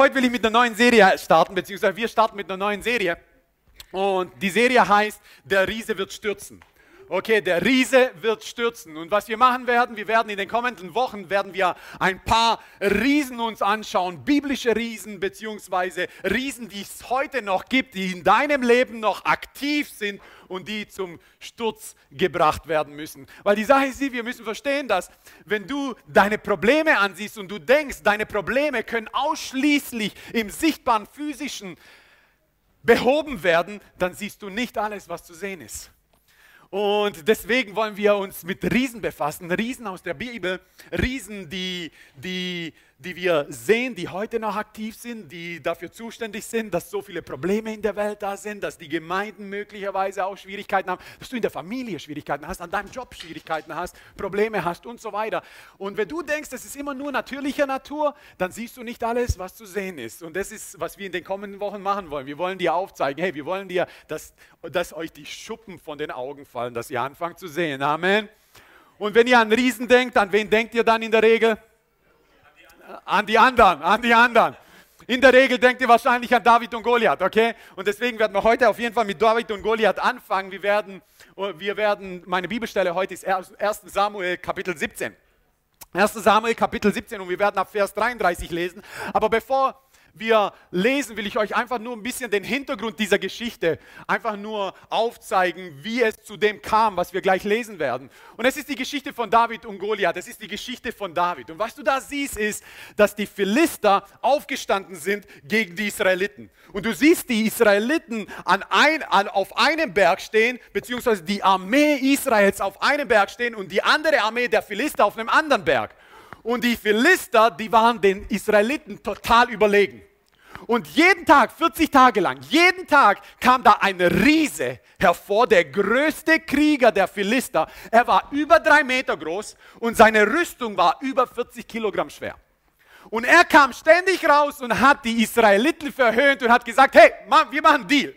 heute will ich mit einer neuen Serie starten, beziehungsweise wir starten mit einer neuen Serie. Und die Serie heißt, der Riese wird stürzen. Okay, der Riese wird stürzen. Und was wir machen werden, wir werden in den kommenden Wochen werden wir ein paar Riesen uns anschauen, biblische Riesen beziehungsweise Riesen, die es heute noch gibt, die in deinem Leben noch aktiv sind und die zum Sturz gebracht werden müssen. Weil die Sache ist wir müssen verstehen, dass wenn du deine Probleme ansiehst und du denkst, deine Probleme können ausschließlich im sichtbaren physischen behoben werden, dann siehst du nicht alles, was zu sehen ist. Und deswegen wollen wir uns mit Riesen befassen, Riesen aus der Bibel, Riesen, die, die die wir sehen, die heute noch aktiv sind, die dafür zuständig sind, dass so viele Probleme in der Welt da sind, dass die Gemeinden möglicherweise auch Schwierigkeiten haben, dass du in der Familie Schwierigkeiten hast, an deinem Job Schwierigkeiten hast, Probleme hast und so weiter. Und wenn du denkst, das ist immer nur natürlicher Natur, dann siehst du nicht alles, was zu sehen ist. Und das ist, was wir in den kommenden Wochen machen wollen. Wir wollen dir aufzeigen, hey, wir wollen dir, dass, dass euch die Schuppen von den Augen fallen, dass ihr anfangt zu sehen. Amen. Und wenn ihr an Riesen denkt, an wen denkt ihr dann in der Regel? An die anderen, an die anderen. In der Regel denkt ihr wahrscheinlich an David und Goliath, okay? Und deswegen werden wir heute auf jeden Fall mit David und Goliath anfangen. Wir werden, wir werden meine Bibelstelle heute ist 1. Samuel Kapitel 17. 1. Samuel Kapitel 17 und wir werden ab Vers 33 lesen. Aber bevor wir lesen, will ich euch einfach nur ein bisschen den Hintergrund dieser Geschichte einfach nur aufzeigen, wie es zu dem kam, was wir gleich lesen werden. Und es ist die Geschichte von David und Goliath. Es ist die Geschichte von David. Und was du da siehst, ist, dass die Philister aufgestanden sind gegen die Israeliten. Und du siehst die Israeliten an ein, an, auf einem Berg stehen, beziehungsweise die Armee Israels auf einem Berg stehen und die andere Armee der Philister auf einem anderen Berg. Und die Philister, die waren den Israeliten total überlegen. Und jeden Tag, 40 Tage lang, jeden Tag kam da ein Riese hervor, der größte Krieger der Philister. Er war über drei Meter groß und seine Rüstung war über 40 Kilogramm schwer. Und er kam ständig raus und hat die Israeliten verhöhnt und hat gesagt, hey, wir machen einen Deal.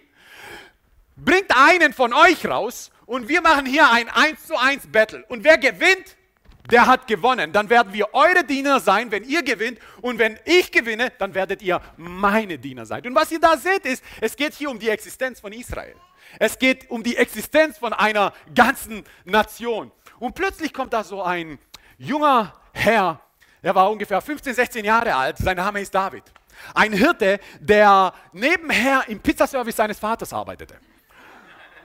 Bringt einen von euch raus und wir machen hier ein 1 zu 1 Battle. Und wer gewinnt, der hat gewonnen. Dann werden wir eure Diener sein, wenn ihr gewinnt. Und wenn ich gewinne, dann werdet ihr meine Diener sein. Und was ihr da seht, ist, es geht hier um die Existenz von Israel. Es geht um die Existenz von einer ganzen Nation. Und plötzlich kommt da so ein junger Herr, er war ungefähr 15, 16 Jahre alt, sein Name ist David. Ein Hirte, der nebenher im Pizzaservice seines Vaters arbeitete.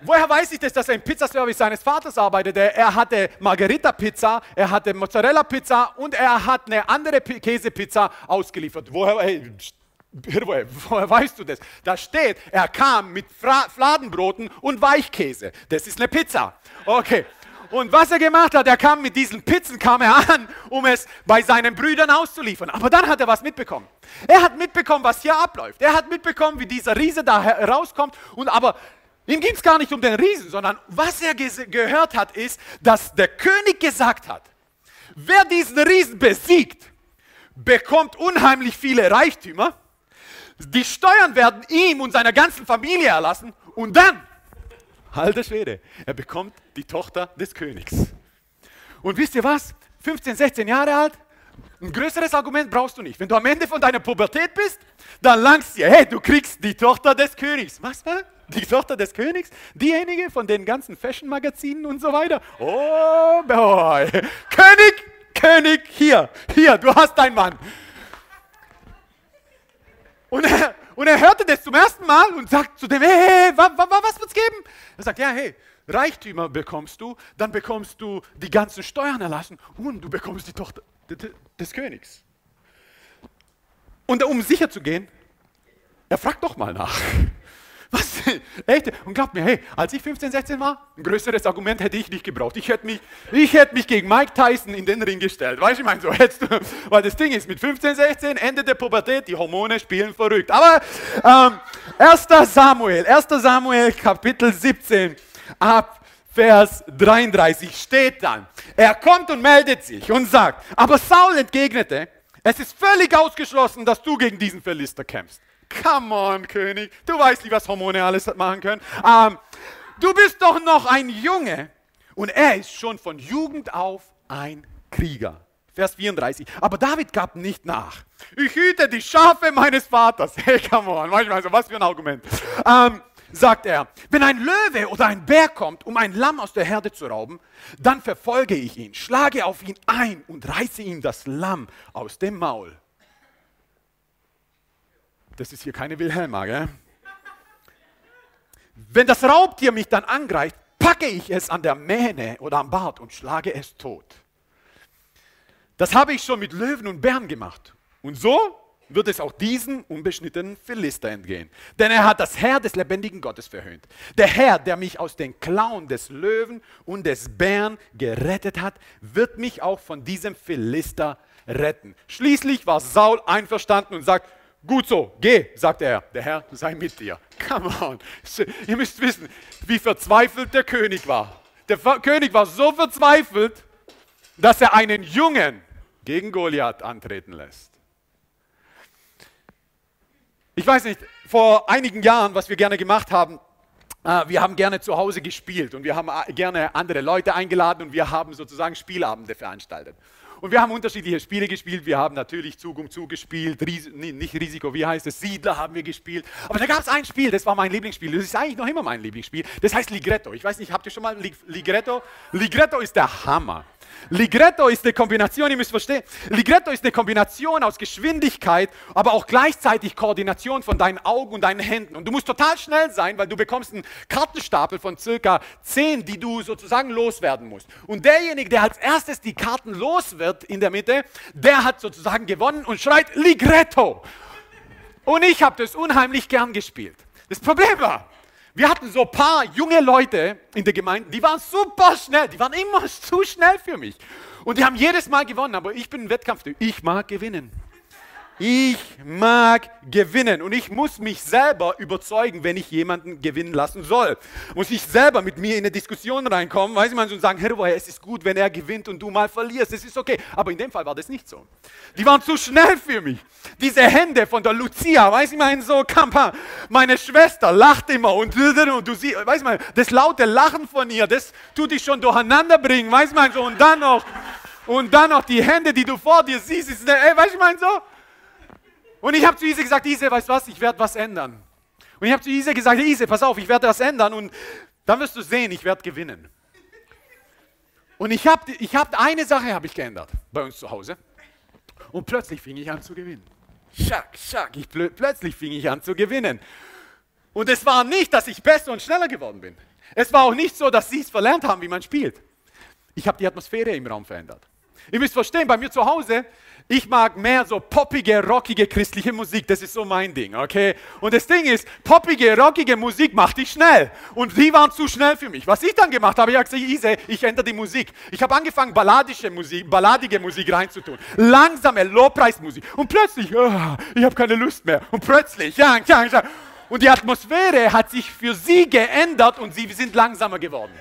Woher weiß ich das, dass er im Pizzaservice seines Vaters arbeitete? Er hatte Margherita-Pizza, er hatte Mozzarella-Pizza und er hat eine andere Käsepizza ausgeliefert. Woher, hey, woher, weißt du das? Da steht, er kam mit Fra Fladenbroten und Weichkäse. Das ist eine Pizza. Okay. Und was er gemacht hat, er kam mit diesen Pizzen, kam er an, um es bei seinen Brüdern auszuliefern. Aber dann hat er was mitbekommen. Er hat mitbekommen, was hier abläuft. Er hat mitbekommen, wie dieser Riese da rauskommt. Und aber Ihm ging es gar nicht um den Riesen, sondern was er gehört hat, ist, dass der König gesagt hat, wer diesen Riesen besiegt, bekommt unheimlich viele Reichtümer. Die Steuern werden ihm und seiner ganzen Familie erlassen und dann, alter Schwede, er bekommt die Tochter des Königs. Und wisst ihr was? 15, 16 Jahre alt, ein größeres Argument brauchst du nicht. Wenn du am Ende von deiner Pubertät bist, dann langst dir, hey, du kriegst die Tochter des Königs. Was? Die Tochter des Königs? Diejenige von den ganzen Fashion-Magazinen und so weiter? Oh boy. König, König, hier, hier, du hast deinen Mann. Und er, und er hörte das zum ersten Mal und sagt zu dem, hey, hey wa, wa, was wird's geben? Er sagt, ja, hey, Reichtümer bekommst du, dann bekommst du die ganzen Steuern erlassen und du bekommst die Tochter des Königs. Und um sicher zu gehen, er fragt doch mal nach. Was? Echt? Und glaubt mir, hey, als ich 15, 16 war, ein größeres Argument hätte ich nicht gebraucht. Ich hätte mich, ich hätte mich gegen Mike Tyson in den Ring gestellt. Weißt du, ich meine, so hättest du, weil das Ding ist, mit 15, 16, Ende der Pubertät, die Hormone spielen verrückt. Aber ähm, 1. Samuel, 1. Samuel, Kapitel 17, ab Vers 33 steht dann, er kommt und meldet sich und sagt, aber Saul entgegnete, es ist völlig ausgeschlossen, dass du gegen diesen Philister kämpfst. Come on, König. Du weißt nicht, was Hormone alles machen können. Ähm, du bist doch noch ein Junge. Und er ist schon von Jugend auf ein Krieger. Vers 34. Aber David gab nicht nach. Ich hüte die Schafe meines Vaters. Hey, come on, manchmal so, was für ein Argument. Ähm, sagt er, wenn ein Löwe oder ein Bär kommt, um ein Lamm aus der Herde zu rauben, dann verfolge ich ihn, schlage auf ihn ein und reiße ihm das Lamm aus dem Maul. Das ist hier keine Wilhelma, gell? Wenn das Raubtier mich dann angreift, packe ich es an der Mähne oder am Bart und schlage es tot. Das habe ich schon mit Löwen und Bären gemacht. Und so wird es auch diesen unbeschnittenen Philister entgehen. Denn er hat das Herr des lebendigen Gottes verhöhnt. Der Herr, der mich aus den Klauen des Löwen und des Bären gerettet hat, wird mich auch von diesem Philister retten. Schließlich war Saul einverstanden und sagt, gut so, geh, sagt er, der Herr sei mit dir. Come on, ihr müsst wissen, wie verzweifelt der König war. Der König war so verzweifelt, dass er einen Jungen gegen Goliath antreten lässt. Ich weiß nicht, vor einigen Jahren, was wir gerne gemacht haben, äh, wir haben gerne zu Hause gespielt und wir haben äh, gerne andere Leute eingeladen und wir haben sozusagen Spielabende veranstaltet. Und wir haben unterschiedliche Spiele gespielt. Wir haben natürlich Zug um Zug gespielt, Ries nicht Risiko, wie heißt es, Siedler haben wir gespielt. Aber da gab es ein Spiel, das war mein Lieblingsspiel. Das ist eigentlich noch immer mein Lieblingsspiel. Das heißt Ligretto. Ich weiß nicht, habt ihr schon mal Ligretto? Ligretto ist der Hammer. Ligretto ist eine Kombination, ihr müsst verstehen, Ligretto ist eine Kombination aus Geschwindigkeit, aber auch gleichzeitig Koordination von deinen Augen und deinen Händen. Und du musst total schnell sein, weil du bekommst einen Kartenstapel von circa 10, die du sozusagen loswerden musst. Und derjenige, der als erstes die Karten los wird in der Mitte, der hat sozusagen gewonnen und schreit Ligretto. Und ich habe das unheimlich gern gespielt. Das Problem war, wir hatten so ein paar junge Leute in der Gemeinde, die waren super schnell, die waren immer zu schnell für mich. Und die haben jedes Mal gewonnen, aber ich bin ein Wettkampftyp. Ich mag gewinnen. Ich mag gewinnen und ich muss mich selber überzeugen, wenn ich jemanden gewinnen lassen soll. Muss ich selber mit mir in eine Diskussion reinkommen, weiß mal, und sagen, Herr, es ist gut, wenn er gewinnt und du mal verlierst, es ist okay. Aber in dem Fall war das nicht so. Die waren zu schnell für mich. Diese Hände von der Lucia, weiß ich mal, so Kampa. Meine Schwester lacht immer und, und du siehst, weiß mal, das laute Lachen von ihr, das tut dich schon durcheinander bringen, weiß mal, so und dann noch, und dann noch die Hände, die du vor dir siehst, ist, ey, weiß ich mal, so. Und ich habe zu Ise gesagt, Ise, weißt du was, ich werde was ändern. Und ich habe zu Ise gesagt, Ise, pass auf, ich werde das ändern und dann wirst du sehen, ich werde gewinnen. Und ich habe ich hab, eine Sache habe ich geändert bei uns zu Hause. Und plötzlich fing ich an zu gewinnen. Schack, schack, ich, plötzlich fing ich an zu gewinnen. Und es war nicht, dass ich besser und schneller geworden bin. Es war auch nicht so, dass sie es verlernt haben, wie man spielt. Ich habe die Atmosphäre im Raum verändert. Ihr müsst verstehen, bei mir zu Hause, ich mag mehr so poppige, rockige christliche Musik. Das ist so mein Ding, okay? Und das Ding ist, poppige, rockige Musik macht dich schnell. Und die waren zu schnell für mich. Was ich dann gemacht habe, ich habe gesagt, Ise, ich ändere die Musik. Ich habe angefangen, balladische Musik, balladige Musik reinzutun. Langsame Lobpreismusik. Und plötzlich, oh, ich habe keine Lust mehr. Und plötzlich, ja, ja, ja. Und die Atmosphäre hat sich für sie geändert und sie sind langsamer geworden.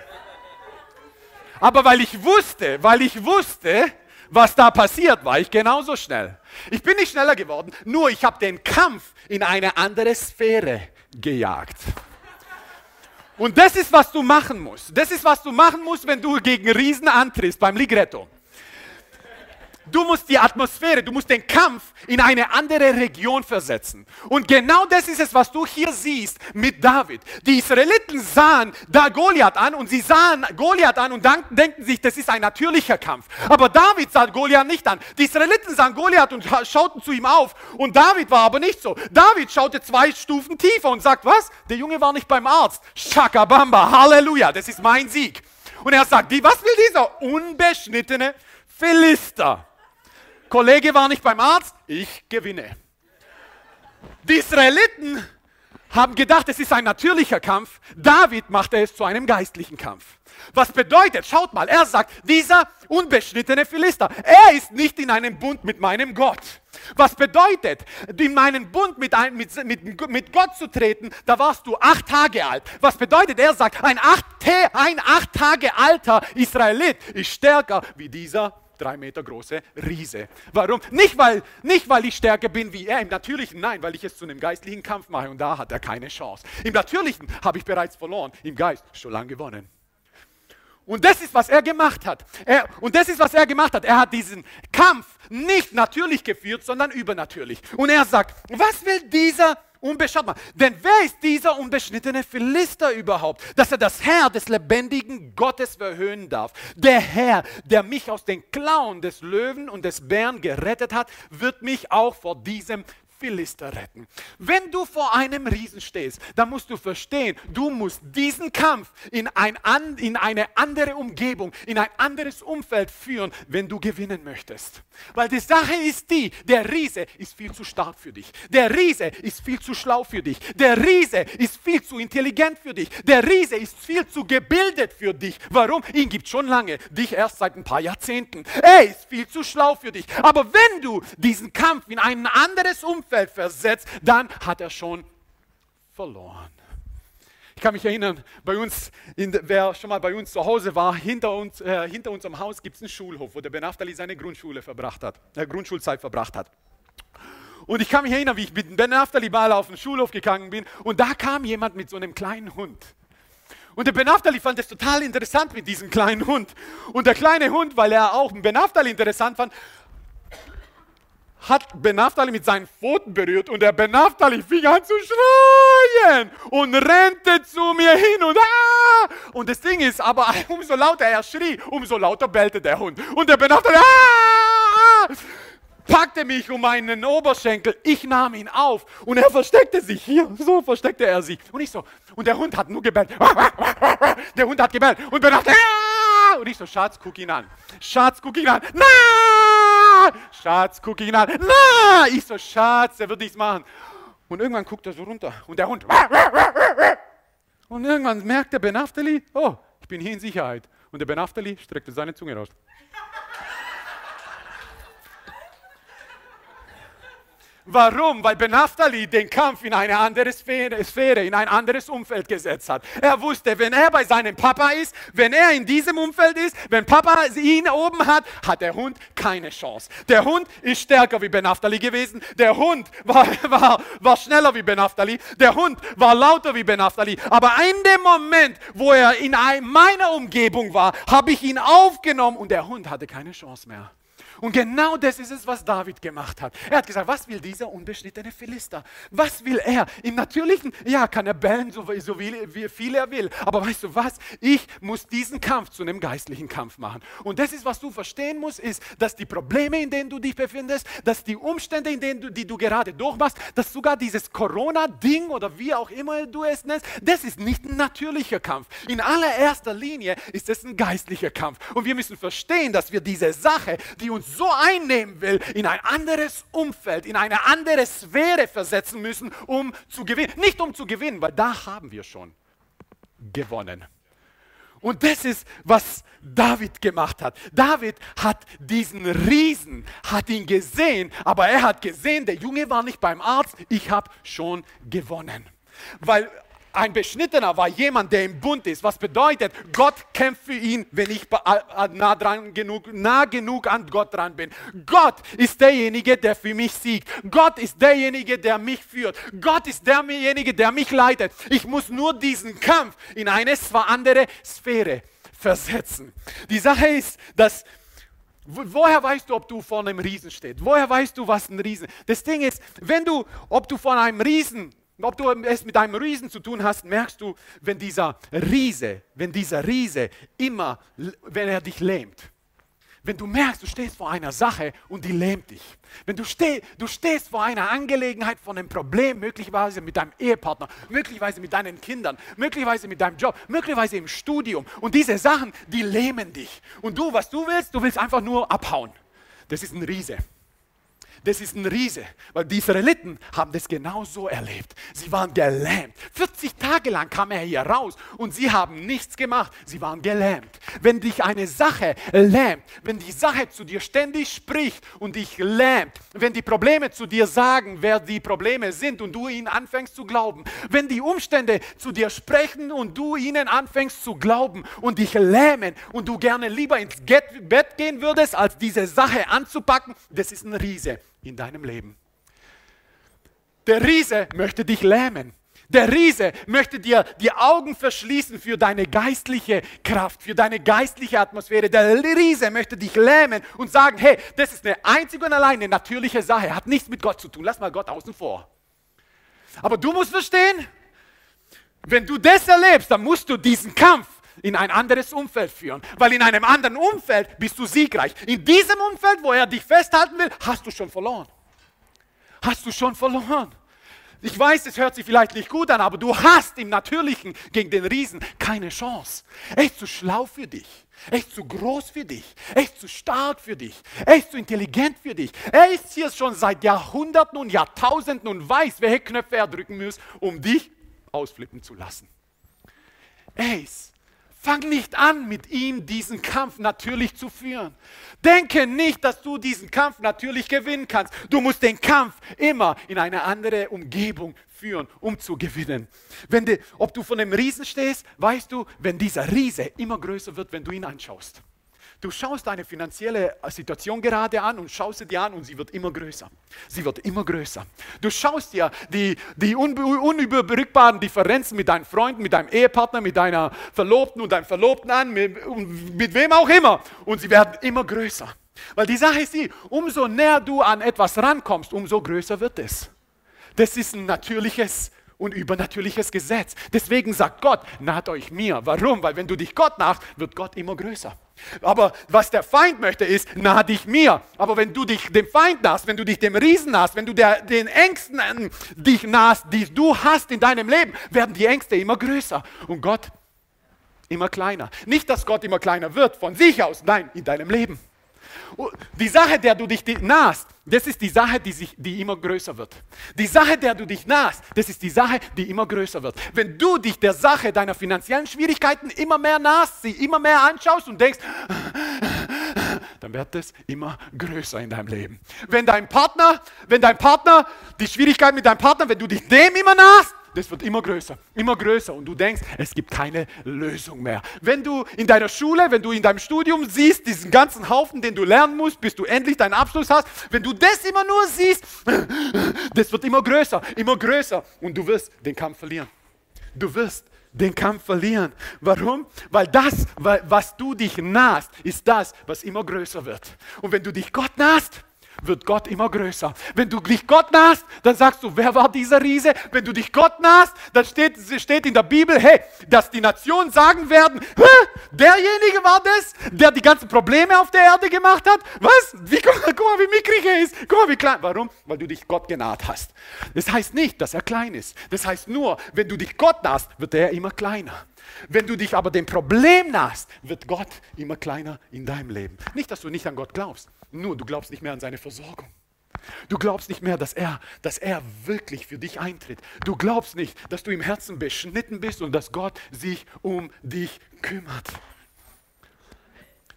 Aber weil ich wusste, weil ich wusste, was da passiert, war ich genauso schnell. Ich bin nicht schneller geworden, nur ich habe den Kampf in eine andere Sphäre gejagt. Und das ist, was du machen musst. Das ist, was du machen musst, wenn du gegen Riesen antrittst beim Ligretto. Du musst die Atmosphäre, du musst den Kampf in eine andere Region versetzen. Und genau das ist es, was du hier siehst mit David. Die Israeliten sahen da Goliath an und sie sahen Goliath an und denken sich, das ist ein natürlicher Kampf. Aber David sah Goliath nicht an. Die Israeliten sahen Goliath und schauten zu ihm auf. Und David war aber nicht so. David schaute zwei Stufen tiefer und sagt, was? Der Junge war nicht beim Arzt. Shakabamba, Halleluja, das ist mein Sieg. Und er sagt, was will dieser unbeschnittene Philister? Kollege war nicht beim Arzt, ich gewinne. Die Israeliten haben gedacht, es ist ein natürlicher Kampf. David machte es zu einem geistlichen Kampf. Was bedeutet, schaut mal, er sagt, dieser unbeschnittene Philister, er ist nicht in einem Bund mit meinem Gott. Was bedeutet, in meinen Bund mit, ein, mit, mit, mit Gott zu treten, da warst du acht Tage alt. Was bedeutet, er sagt, ein acht, ein acht Tage alter Israelit ist stärker wie dieser drei Meter große Riese. Warum? Nicht weil, nicht, weil ich stärker bin wie er, im Natürlichen, nein, weil ich es zu einem geistlichen Kampf mache und da hat er keine Chance. Im Natürlichen habe ich bereits verloren, im Geist schon lange gewonnen. Und das ist, was er gemacht hat. Er, und das ist, was er gemacht hat. Er hat diesen Kampf nicht natürlich geführt, sondern übernatürlich. Und er sagt, was will dieser unbeschaut Denn wer ist dieser unbeschnittene Philister überhaupt, dass er das Herr des lebendigen Gottes verhöhnen darf? Der Herr, der mich aus den Klauen des Löwen und des Bären gerettet hat, wird mich auch vor diesem Philister retten. Wenn du vor einem Riesen stehst, dann musst du verstehen, du musst diesen Kampf in, ein, in eine andere Umgebung, in ein anderes Umfeld führen, wenn du gewinnen möchtest. Weil die Sache ist die, der Riese ist viel zu stark für dich. Der Riese ist viel zu schlau für dich. Der Riese ist viel zu intelligent für dich. Der Riese ist viel zu gebildet für dich. Warum? Ihn gibt schon lange, dich erst seit ein paar Jahrzehnten. Er ist viel zu schlau für dich. Aber wenn du diesen Kampf in ein anderes Umfeld Umfeld versetzt, dann hat er schon verloren. Ich kann mich erinnern, bei uns, in, wer schon mal bei uns zu Hause war, hinter, uns, äh, hinter unserem Haus gibt es einen Schulhof, wo der Benaftali seine Grundschule verbracht hat, äh, Grundschulzeit verbracht hat. Und ich kann mich erinnern, wie ich mit Ben Naftali mal auf den Schulhof gegangen bin und da kam jemand mit so einem kleinen Hund. Und der Ben Naftali fand es total interessant mit diesem kleinen Hund. Und der kleine Hund, weil er auch Ben Naftali interessant fand, hat Benaftali mit seinen Pfoten berührt und der Benaftali fing an zu schreien und rennte zu mir hin und ah! Und das Ding ist, aber umso lauter er schrie, umso lauter bellte der Hund. Und der Benaftali ah! packte mich um meinen Oberschenkel, ich nahm ihn auf und er versteckte sich hier, so versteckte er sich. Und ich so, und der Hund hat nur gebellt. Der Hund hat gebellt und Benaftali ah! und ich so, Schatz, guck ihn an. Schatz, guck ihn an. Nein! Schatz, guck ihn an. Na! Ich so, Schatz, der wird nichts machen. Und irgendwann guckt er so runter und der Hund. Und irgendwann merkt der Benaftali, oh, ich bin hier in Sicherheit. Und der Benaftali streckte seine Zunge raus. Warum? Weil Benaftali den Kampf in eine andere Sphäre, Sphäre, in ein anderes Umfeld gesetzt hat. Er wusste, wenn er bei seinem Papa ist, wenn er in diesem Umfeld ist, wenn Papa ihn oben hat, hat der Hund keine Chance. Der Hund ist stärker wie Benaftali gewesen. Der Hund war, war, war schneller wie Benaftali. Der Hund war lauter wie Benaftali. Aber in dem Moment, wo er in meiner Umgebung war, habe ich ihn aufgenommen und der Hund hatte keine Chance mehr. Und genau das ist es, was David gemacht hat. Er hat gesagt, was will dieser unbeschnittene Philister? Was will er? Im Natürlichen, ja, kann er bellen, so, so wie, viel er will. Aber weißt du was? Ich muss diesen Kampf zu einem geistlichen Kampf machen. Und das ist, was du verstehen musst, ist, dass die Probleme, in denen du dich befindest, dass die Umstände, in denen du, die du gerade durchmachst, dass sogar dieses Corona-Ding oder wie auch immer du es nennst, das ist nicht ein natürlicher Kampf. In allererster Linie ist es ein geistlicher Kampf. Und wir müssen verstehen, dass wir diese Sache, die uns so einnehmen will, in ein anderes Umfeld, in eine andere Sphäre versetzen müssen, um zu gewinnen. Nicht um zu gewinnen, weil da haben wir schon gewonnen. Und das ist, was David gemacht hat. David hat diesen Riesen, hat ihn gesehen, aber er hat gesehen, der Junge war nicht beim Arzt, ich habe schon gewonnen. Weil ein Beschnittener war jemand, der im Bund ist. Was bedeutet, Gott kämpft für ihn, wenn ich nah, dran genug, nah genug an Gott dran bin. Gott ist derjenige, der für mich siegt. Gott ist derjenige, der mich führt. Gott ist derjenige, der mich leitet. Ich muss nur diesen Kampf in eine andere Sphäre versetzen. Die Sache ist, dass Woher weißt du, ob du vor einem Riesen stehst? Woher weißt du, was ein Riesen? Das Ding ist, wenn du, ob du vor einem Riesen ob du es mit einem Riesen zu tun hast, merkst du, wenn dieser Riese, wenn dieser Riese immer, wenn er dich lähmt. Wenn du merkst, du stehst vor einer Sache und die lähmt dich. Wenn du, steh, du stehst vor einer Angelegenheit, von einem Problem, möglicherweise mit deinem Ehepartner, möglicherweise mit deinen Kindern, möglicherweise mit deinem Job, möglicherweise im Studium. Und diese Sachen, die lähmen dich. Und du, was du willst, du willst einfach nur abhauen. Das ist ein Riese. Das ist ein Riese, weil die Israeliten haben das genau so erlebt. Sie waren gelähmt. 40 Tage lang kam er hier raus und sie haben nichts gemacht. Sie waren gelähmt. Wenn dich eine Sache lähmt, wenn die Sache zu dir ständig spricht und dich lähmt, wenn die Probleme zu dir sagen, wer die Probleme sind und du ihnen anfängst zu glauben, wenn die Umstände zu dir sprechen und du ihnen anfängst zu glauben und dich lähmen und du gerne lieber ins Bett gehen würdest, als diese Sache anzupacken, das ist ein Riese in deinem Leben. Der Riese möchte dich lähmen. Der Riese möchte dir die Augen verschließen für deine geistliche Kraft, für deine geistliche Atmosphäre. Der Riese möchte dich lähmen und sagen, hey, das ist eine einzige und alleine natürliche Sache, hat nichts mit Gott zu tun. Lass mal Gott außen vor. Aber du musst verstehen, wenn du das erlebst, dann musst du diesen Kampf in ein anderes Umfeld führen, weil in einem anderen Umfeld bist du siegreich. In diesem Umfeld, wo er dich festhalten will, hast du schon verloren. Hast du schon verloren. Ich weiß, es hört sich vielleicht nicht gut an, aber du hast im Natürlichen gegen den Riesen keine Chance. Er ist zu schlau für dich. Er ist zu groß für dich. Er ist zu stark für dich. Er ist zu intelligent für dich. Er ist hier schon seit Jahrhunderten und Jahrtausenden und weiß, welche Knöpfe er drücken muss, um dich ausflippen zu lassen. Er ist Fang nicht an, mit ihm diesen Kampf natürlich zu führen. Denke nicht, dass du diesen Kampf natürlich gewinnen kannst. Du musst den Kampf immer in eine andere Umgebung führen, um zu gewinnen. Wenn de, ob du von einem Riesen stehst, weißt du, wenn dieser Riese immer größer wird, wenn du ihn anschaust. Du schaust deine finanzielle Situation gerade an und schaust sie dir an und sie wird immer größer. Sie wird immer größer. Du schaust dir die, die unüberbrückbaren Differenzen mit deinen Freunden, mit deinem Ehepartner, mit deiner Verlobten und deinem Verlobten an, mit, mit wem auch immer. Und sie werden immer größer. Weil die Sache ist die, umso näher du an etwas rankommst, umso größer wird es. Das ist ein natürliches und übernatürliches Gesetz. Deswegen sagt Gott, naht euch mir. Warum? Weil wenn du dich Gott nahst, wird Gott immer größer. Aber was der Feind möchte ist, nah dich mir. Aber wenn du dich dem Feind nahst, wenn du dich dem Riesen nahst, wenn du der, den Ängsten dich nahst, die du hast in deinem Leben, werden die Ängste immer größer und Gott immer kleiner. Nicht, dass Gott immer kleiner wird von sich aus, nein, in deinem Leben. Die Sache, der du dich nahst, das ist die Sache, die, sich, die immer größer wird. Die Sache, der du dich nahst, das ist die Sache, die immer größer wird. Wenn du dich der Sache deiner finanziellen Schwierigkeiten immer mehr nahst, sie immer mehr anschaust und denkst, dann wird es immer größer in deinem Leben. Wenn dein Partner, wenn dein Partner, die Schwierigkeit mit deinem Partner, wenn du dich dem immer nahst, das wird immer größer, immer größer und du denkst, es gibt keine Lösung mehr. Wenn du in deiner Schule, wenn du in deinem Studium siehst, diesen ganzen Haufen, den du lernen musst, bis du endlich deinen Abschluss hast, wenn du das immer nur siehst, das wird immer größer, immer größer und du wirst den Kampf verlieren. Du wirst den Kampf verlieren. Warum? Weil das, was du dich nahst, ist das, was immer größer wird. Und wenn du dich Gott nahst, wird Gott immer größer. Wenn du dich Gott nahst, dann sagst du, wer war dieser Riese? Wenn du dich Gott nahst, dann steht, steht in der Bibel, hey, dass die Nationen sagen werden, derjenige war das, der die ganzen Probleme auf der Erde gemacht hat. Was? Wie, guck, mal, wie mickrig er ist. Guck mal, wie klein. Warum? Weil du dich Gott genaht hast. Das heißt nicht, dass er klein ist. Das heißt nur, wenn du dich Gott nahst, wird er immer kleiner. Wenn du dich aber dem Problem nahst, wird Gott immer kleiner in deinem Leben. Nicht, dass du nicht an Gott glaubst, nur du glaubst nicht mehr an seine Versorgung. Du glaubst nicht mehr, dass er, dass er wirklich für dich eintritt. Du glaubst nicht, dass du im Herzen beschnitten bist und dass Gott sich um dich kümmert.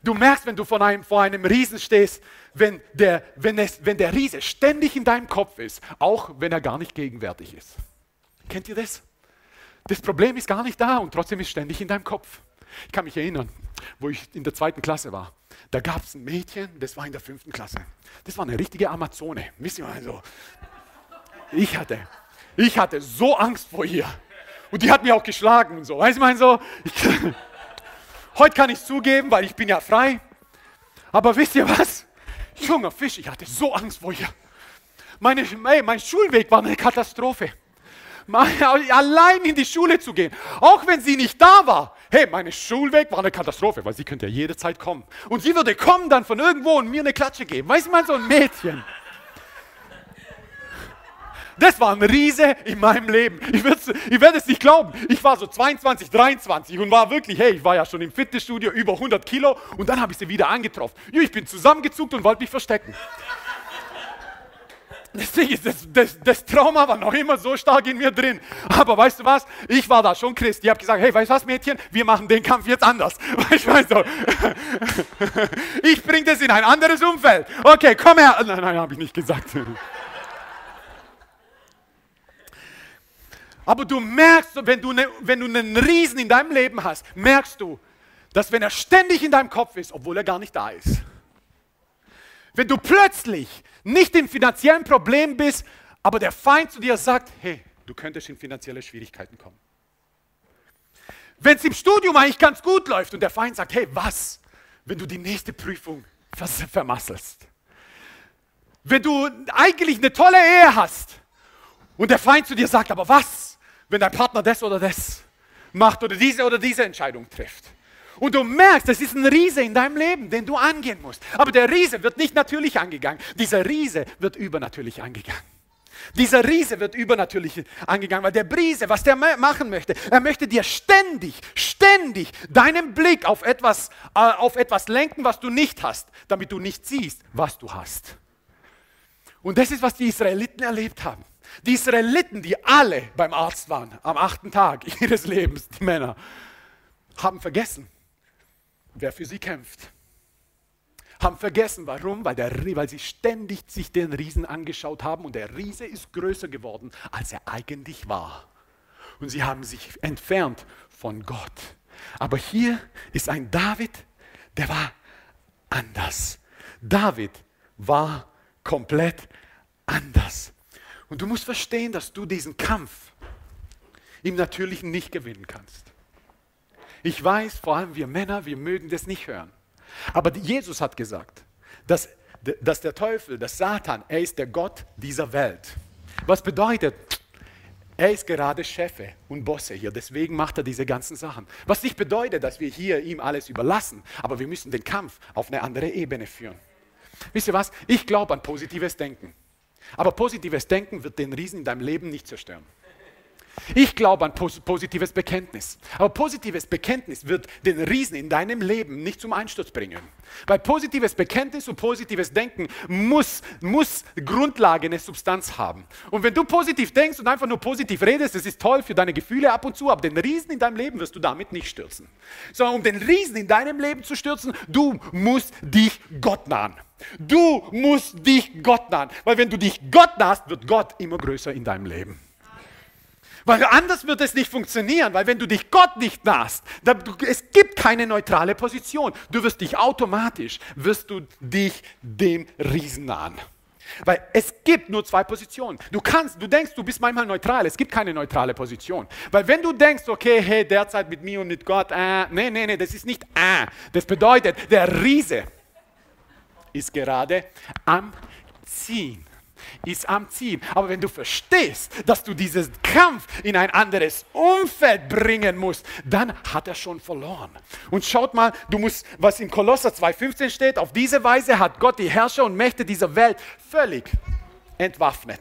Du merkst, wenn du vor einem, vor einem Riesen stehst, wenn der, wenn, es, wenn der Riese ständig in deinem Kopf ist, auch wenn er gar nicht gegenwärtig ist. Kennt ihr das? Das Problem ist gar nicht da und trotzdem ist ständig in deinem Kopf. Ich kann mich erinnern, wo ich in der zweiten Klasse war. Da gab es ein Mädchen, das war in der fünften Klasse. Das war eine richtige Amazone. Wisst ihr mal so? Ich hatte, ich hatte so Angst vor ihr. Und die hat mich auch geschlagen und so. Weißt du, mein so? Ich, heute kann ich zugeben, weil ich bin ja frei. Aber wisst ihr was? Junger Fisch, ich hatte so Angst vor ihr. Meine, mein Schulweg war eine Katastrophe allein in die Schule zu gehen, auch wenn sie nicht da war. Hey, meine Schulweg war eine Katastrophe, weil sie könnte ja jederzeit kommen. Und sie würde kommen dann von irgendwo und mir eine Klatsche geben. Weißt du mal, so ein Mädchen. Das war ein Riese in meinem Leben. Ich, ich werde es nicht glauben. Ich war so 22, 23 und war wirklich, hey, ich war ja schon im Fitnessstudio über 100 Kilo und dann habe ich sie wieder angetroffen. Ich bin zusammengezuckt und wollte mich verstecken. Deswegen ist das, das, das, Trauma war noch immer so stark in mir drin. Aber weißt du was? Ich war da schon Christ. Ich habe gesagt, hey, weißt du was, Mädchen? Wir machen den Kampf jetzt anders. Weißt du, du? Ich bringe das in ein anderes Umfeld. Okay, komm her. Nein, nein, habe ich nicht gesagt. Aber du merkst, wenn du, ne, wenn du einen Riesen in deinem Leben hast, merkst du, dass wenn er ständig in deinem Kopf ist, obwohl er gar nicht da ist, wenn du plötzlich nicht im finanziellen Problem bist, aber der Feind zu dir sagt, hey, du könntest in finanzielle Schwierigkeiten kommen. Wenn es im Studium eigentlich ganz gut läuft und der Feind sagt, hey, was, wenn du die nächste Prüfung vermasselst? Wenn du eigentlich eine tolle Ehe hast und der Feind zu dir sagt, aber was, wenn dein Partner das oder das macht oder diese oder diese Entscheidung trifft? Und du merkst, das ist ein Riese in deinem Leben, den du angehen musst. Aber der Riese wird nicht natürlich angegangen. Dieser Riese wird übernatürlich angegangen. Dieser Riese wird übernatürlich angegangen, weil der Brise, was der machen möchte, er möchte dir ständig, ständig deinen Blick auf etwas, äh, auf etwas lenken, was du nicht hast, damit du nicht siehst, was du hast. Und das ist, was die Israeliten erlebt haben. Die Israeliten, die alle beim Arzt waren, am achten Tag ihres Lebens, die Männer, haben vergessen, wer für sie kämpft. Haben vergessen, warum? Weil, der, weil sie ständig sich den Riesen angeschaut haben und der Riese ist größer geworden, als er eigentlich war. Und sie haben sich entfernt von Gott. Aber hier ist ein David, der war anders. David war komplett anders. Und du musst verstehen, dass du diesen Kampf im Natürlichen nicht gewinnen kannst. Ich weiß, vor allem wir Männer, wir mögen das nicht hören. Aber Jesus hat gesagt, dass, dass der Teufel, dass Satan, er ist der Gott dieser Welt. Was bedeutet, er ist gerade Chefe und Bosse hier, deswegen macht er diese ganzen Sachen. Was nicht bedeutet, dass wir hier ihm alles überlassen, aber wir müssen den Kampf auf eine andere Ebene führen. Wisst ihr was? Ich glaube an positives Denken. Aber positives Denken wird den Riesen in deinem Leben nicht zerstören. Ich glaube an positives Bekenntnis. Aber positives Bekenntnis wird den Riesen in deinem Leben nicht zum Einsturz bringen. Weil positives Bekenntnis und positives Denken muss, muss Grundlage, eine Substanz haben. Und wenn du positiv denkst und einfach nur positiv redest, das ist toll für deine Gefühle ab und zu, aber den Riesen in deinem Leben wirst du damit nicht stürzen. Sondern um den Riesen in deinem Leben zu stürzen, du musst dich Gott nahen. Du musst dich Gott nahen. Weil wenn du dich Gott nahst, wird Gott immer größer in deinem Leben. Weil anders wird es nicht funktionieren, weil wenn du dich Gott nicht nahst, dann, du, es gibt keine neutrale Position. Du wirst dich automatisch, wirst du dich dem Riesen nahen. Weil es gibt nur zwei Positionen. Du kannst, du denkst, du bist manchmal neutral. Es gibt keine neutrale Position. Weil wenn du denkst, okay, hey, derzeit mit mir und mit Gott, äh, nee, nee, nee, das ist nicht äh. Das bedeutet, der Riese ist gerade am Ziehen ist am Ziel. Aber wenn du verstehst, dass du diesen Kampf in ein anderes Umfeld bringen musst, dann hat er schon verloren. Und schaut mal, du musst, was in Kolosser 2,15 steht, auf diese Weise hat Gott die Herrscher und Mächte dieser Welt völlig entwaffnet.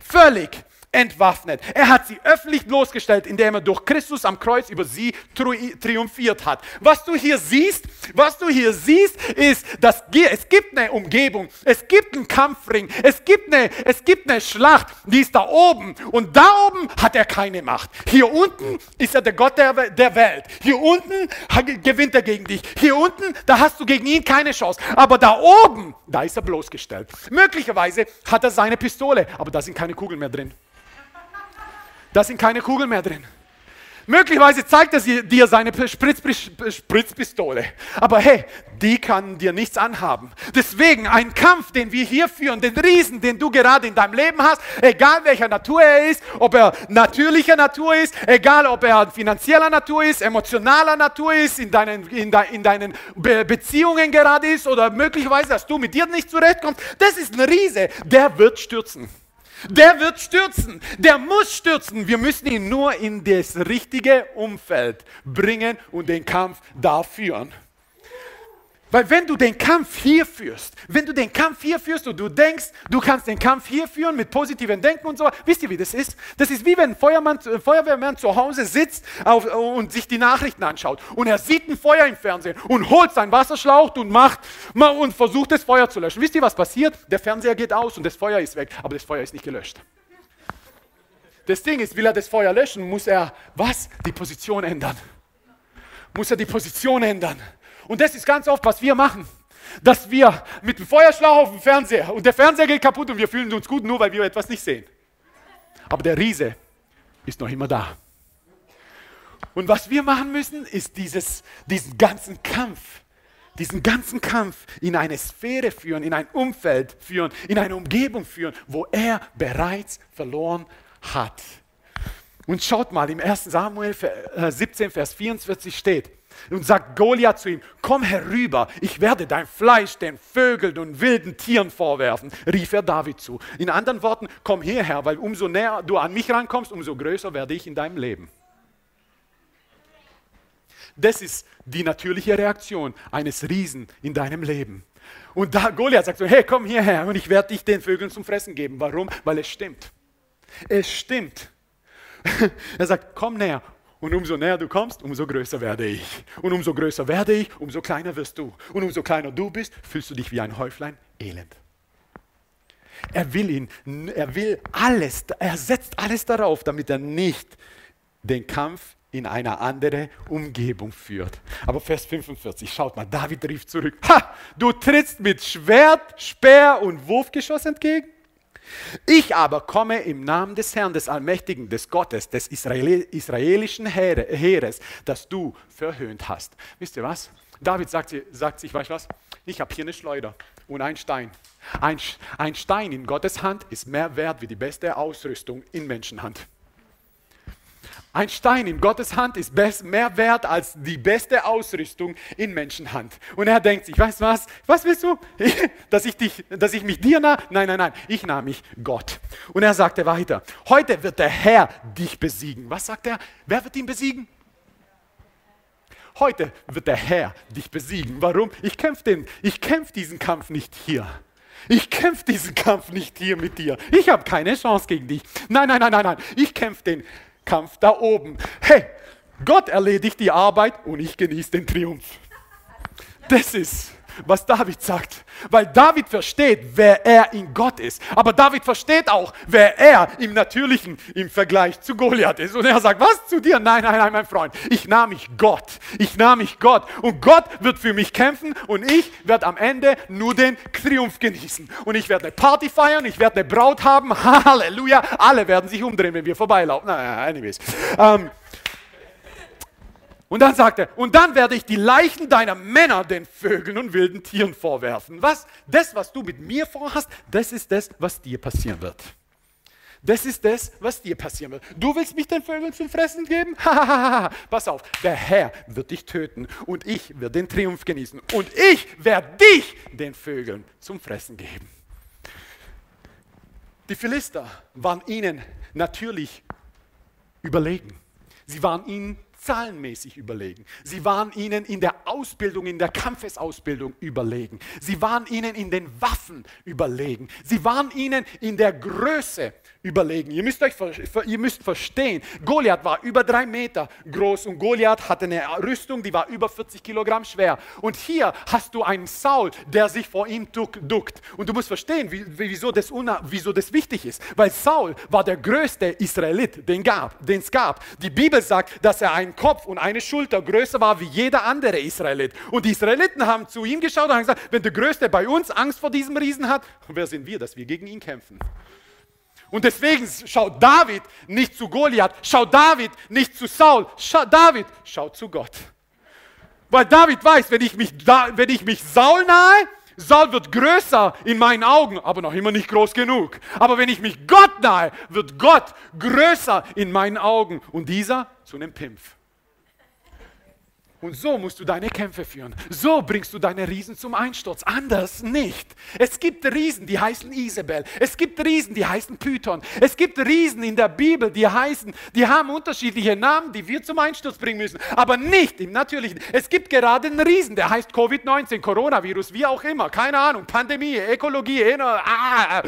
Völlig entwaffnet. Er hat sie öffentlich bloßgestellt, indem er durch Christus am Kreuz über sie triumphiert hat. Was du hier siehst, was du hier siehst, ist, dass es gibt eine Umgebung, es gibt einen Kampfring, es gibt eine, es gibt eine Schlacht, die ist da oben und da oben hat er keine Macht. Hier unten ist er der Gott der, der Welt. Hier unten gewinnt er gegen dich. Hier unten, da hast du gegen ihn keine Chance. Aber da oben, da ist er bloßgestellt. Möglicherweise hat er seine Pistole, aber da sind keine Kugeln mehr drin. Da sind keine Kugeln mehr drin. Möglicherweise zeigt er dir seine Spritz, Spritzpistole. Aber hey, die kann dir nichts anhaben. Deswegen ein Kampf, den wir hier führen, den Riesen, den du gerade in deinem Leben hast, egal welcher Natur er ist, ob er natürlicher Natur ist, egal ob er finanzieller Natur ist, emotionaler Natur ist, in deinen, in, de, in deinen Be Beziehungen gerade ist oder möglicherweise, dass du mit dir nicht zurechtkommst, das ist ein Riese, der wird stürzen. Der wird stürzen. Der muss stürzen. Wir müssen ihn nur in das richtige Umfeld bringen und den Kampf da führen. Weil wenn du den Kampf hier führst, wenn du den Kampf hier führst und du denkst, du kannst den Kampf hier führen mit positivem Denken und so, wisst ihr, wie das ist? Das ist wie wenn ein Feuermann, äh, Feuerwehrmann zu Hause sitzt auf, und sich die Nachrichten anschaut und er sieht ein Feuer im Fernsehen und holt seinen Wasserschlauch und macht und versucht das Feuer zu löschen. Wisst ihr, was passiert? Der Fernseher geht aus und das Feuer ist weg, aber das Feuer ist nicht gelöscht. Das Ding ist, will er das Feuer löschen, muss er was? Die Position ändern. Muss er die Position ändern. Und das ist ganz oft, was wir machen. Dass wir mit dem Feuerschlauch auf dem Fernseher und der Fernseher geht kaputt und wir fühlen uns gut, nur weil wir etwas nicht sehen. Aber der Riese ist noch immer da. Und was wir machen müssen, ist dieses, diesen ganzen Kampf, diesen ganzen Kampf in eine Sphäre führen, in ein Umfeld führen, in eine Umgebung führen, wo er bereits verloren hat. Und schaut mal, im 1. Samuel 17, Vers 44 steht, und sagt Goliath zu ihm, komm herüber, ich werde dein Fleisch den Vögeln und wilden Tieren vorwerfen, rief er David zu. In anderen Worten, komm hierher, weil umso näher du an mich rankommst, umso größer werde ich in deinem Leben. Das ist die natürliche Reaktion eines Riesen in deinem Leben. Und da Goliath sagt so, hey, komm hierher und ich werde dich den Vögeln zum Fressen geben. Warum? Weil es stimmt. Es stimmt. er sagt, komm näher. Und umso näher du kommst, umso größer werde ich. Und umso größer werde ich, umso kleiner wirst du. Und umso kleiner du bist, fühlst du dich wie ein Häuflein elend. Er will ihn, er will alles, er setzt alles darauf, damit er nicht den Kampf in eine andere Umgebung führt. Aber Vers 45, schaut mal, David rief zurück, ha, du trittst mit Schwert, Speer und Wurfgeschoss entgegen? Ich aber komme im Namen des Herrn, des Allmächtigen, des Gottes, des israelischen Heeres, das du verhöhnt hast. Wisst ihr was? David sagt, sagt sich, weißt du was? Ich habe hier eine Schleuder und einen Stein. Ein, ein Stein in Gottes Hand ist mehr wert wie die beste Ausrüstung in Menschenhand. Ein Stein in Gottes Hand ist mehr wert als die beste Ausrüstung in Menschenhand. Und er denkt sich, weißt du was? Was willst du? Dass ich, dich, dass ich mich dir nahe? Nein, nein, nein. Ich nahe mich Gott. Und er sagte weiter, heute wird der Herr dich besiegen. Was sagt er? Wer wird ihn besiegen? Heute wird der Herr dich besiegen. Warum? Ich kämpfe kämpf diesen Kampf nicht hier. Ich kämpfe diesen Kampf nicht hier mit dir. Ich habe keine Chance gegen dich. Nein, nein, nein, nein, nein. Ich kämpfe den Kampf da oben. Hey, Gott erledigt die Arbeit und ich genieße den Triumph. Das ist, was David sagt. Weil David versteht, wer er in Gott ist. Aber David versteht auch, wer er im Natürlichen im Vergleich zu Goliath ist. Und er sagt, was zu dir? Nein, nein, nein, mein Freund. Ich nahm mich Gott. Ich nahm mich Gott. Und Gott wird für mich kämpfen und ich werde am Ende nur den Triumph genießen. Und ich werde eine Party feiern, ich werde eine Braut haben. Halleluja. Alle werden sich umdrehen, wenn wir vorbeilaufen. Naja, anyways. Ähm, und dann sagt er, und dann werde ich die Leichen deiner Männer den Vögeln und wilden Tieren vorwerfen. Was? Das, was du mit mir vorhast, das ist das, was dir passieren wird. Das ist das, was dir passieren wird. Du willst mich den Vögeln zum Fressen geben? Pass auf, der Herr wird dich töten und ich werde den Triumph genießen und ich werde dich den Vögeln zum Fressen geben. Die Philister waren ihnen natürlich überlegen. Sie waren ihnen zahlenmäßig überlegen. Sie waren ihnen in der Ausbildung, in der Kampfesausbildung überlegen. Sie waren ihnen in den Waffen überlegen. Sie waren ihnen in der Größe überlegen. Ihr müsst, euch, ihr müsst verstehen, Goliath war über drei Meter groß und Goliath hatte eine Rüstung, die war über 40 Kilogramm schwer. Und hier hast du einen Saul, der sich vor ihm duckt. Und du musst verstehen, wieso das, wieso das wichtig ist. Weil Saul war der größte Israelit, den es gab. Die Bibel sagt, dass er ein Kopf und eine Schulter größer war wie jeder andere Israelit. Und die Israeliten haben zu ihm geschaut und haben gesagt, wenn der Größte bei uns Angst vor diesem Riesen hat, wer sind wir, dass wir gegen ihn kämpfen? Und deswegen schaut David nicht zu Goliath, schaut David nicht zu Saul, schaut David schaut zu Gott. Weil David weiß, wenn ich mich, wenn ich mich Saul nahe, Saul wird größer in meinen Augen, aber noch immer nicht groß genug. Aber wenn ich mich Gott nahe, wird Gott größer in meinen Augen und dieser zu einem Pimpf. Und so musst du deine Kämpfe führen. So bringst du deine Riesen zum Einsturz. Anders nicht. Es gibt Riesen, die heißen Isabel. Es gibt Riesen, die heißen Python. Es gibt Riesen in der Bibel, die heißen, die haben unterschiedliche Namen, die wir zum Einsturz bringen müssen. Aber nicht im Natürlichen. Es gibt gerade einen Riesen, der heißt Covid-19, Coronavirus, wie auch immer. Keine Ahnung. Pandemie, Ökologie. Ah.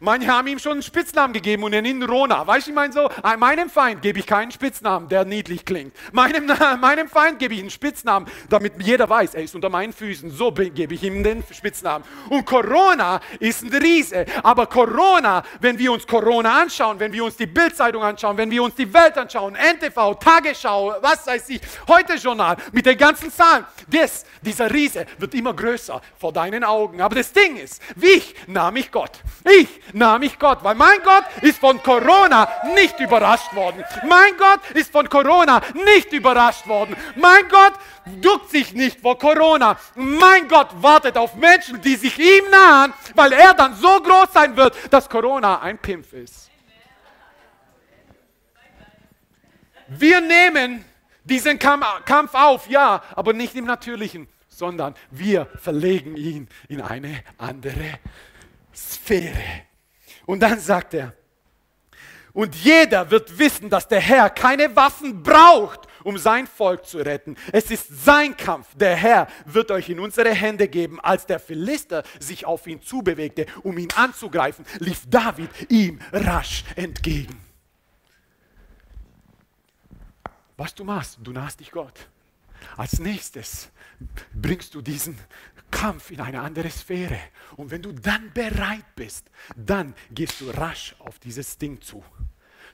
Manche haben ihm schon einen Spitznamen gegeben und nennt ihn Rona. Weißt du, ich meine so, äh, meinem Feind gebe ich keinen Spitznamen, der niedlich klingt. Meinem, meinem Feind gebe ich einen Spitznamen, damit jeder weiß, er ist unter meinen Füßen. So gebe ich ihm den Spitznamen. Und Corona ist ein Riese. Aber Corona, wenn wir uns Corona anschauen, wenn wir uns die Bildzeitung anschauen, wenn wir uns die Welt anschauen, NTV, Tagesschau, was weiß ich, heute Journal, mit den ganzen Zahlen, das, dieser Riese wird immer größer vor deinen Augen. Aber das Ding ist, wie ich nahm ich Gott. Ich nahm ich Gott, weil mein Gott ist von Corona nicht überrascht worden. Mein Gott ist von Corona nicht überrascht worden. Mein Gott duckt sich nicht vor Corona. Mein Gott wartet auf Menschen, die sich ihm nahen, weil er dann so groß sein wird, dass Corona ein Pimpf ist. Wir nehmen diesen Kampf auf, ja, aber nicht im Natürlichen, sondern wir verlegen ihn in eine andere Sphäre. Und dann sagt er, und jeder wird wissen, dass der Herr keine Waffen braucht, um sein Volk zu retten. Es ist sein Kampf. Der Herr wird euch in unsere Hände geben. Als der Philister sich auf ihn zubewegte, um ihn anzugreifen, lief David ihm rasch entgegen. Was du machst, du nahst dich Gott. Als nächstes bringst du diesen Kampf in eine andere Sphäre. Und wenn du dann bereit bist, dann gehst du rasch auf dieses Ding zu.